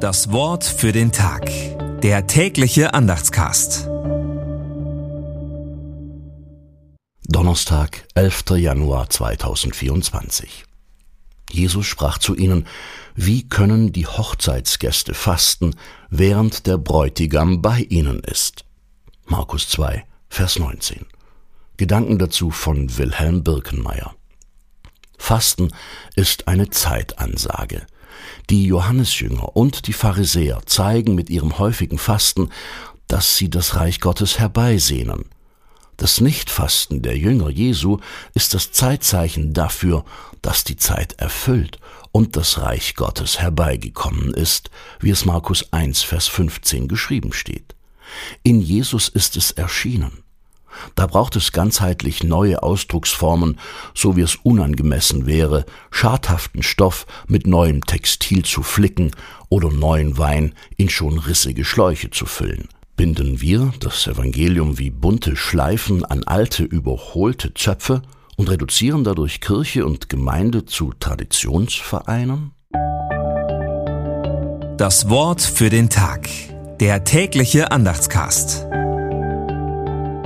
Das Wort für den Tag. Der tägliche Andachtscast. Donnerstag, 11. Januar 2024. Jesus sprach zu ihnen, wie können die Hochzeitsgäste fasten, während der Bräutigam bei ihnen ist? Markus 2, Vers 19. Gedanken dazu von Wilhelm Birkenmeier. Fasten ist eine Zeitansage. Die Johannesjünger und die Pharisäer zeigen mit ihrem häufigen Fasten, dass sie das Reich Gottes herbeisehnen. Das Nichtfasten der Jünger Jesu ist das Zeitzeichen dafür, dass die Zeit erfüllt und das Reich Gottes herbeigekommen ist, wie es Markus 1, Vers 15 geschrieben steht. In Jesus ist es erschienen. Da braucht es ganzheitlich neue Ausdrucksformen, so wie es unangemessen wäre, schadhaften Stoff mit neuem Textil zu flicken oder neuen Wein in schon rissige Schläuche zu füllen. Binden wir das Evangelium wie bunte Schleifen an alte, überholte Zöpfe und reduzieren dadurch Kirche und Gemeinde zu Traditionsvereinen? Das Wort für den Tag. Der tägliche Andachtscast.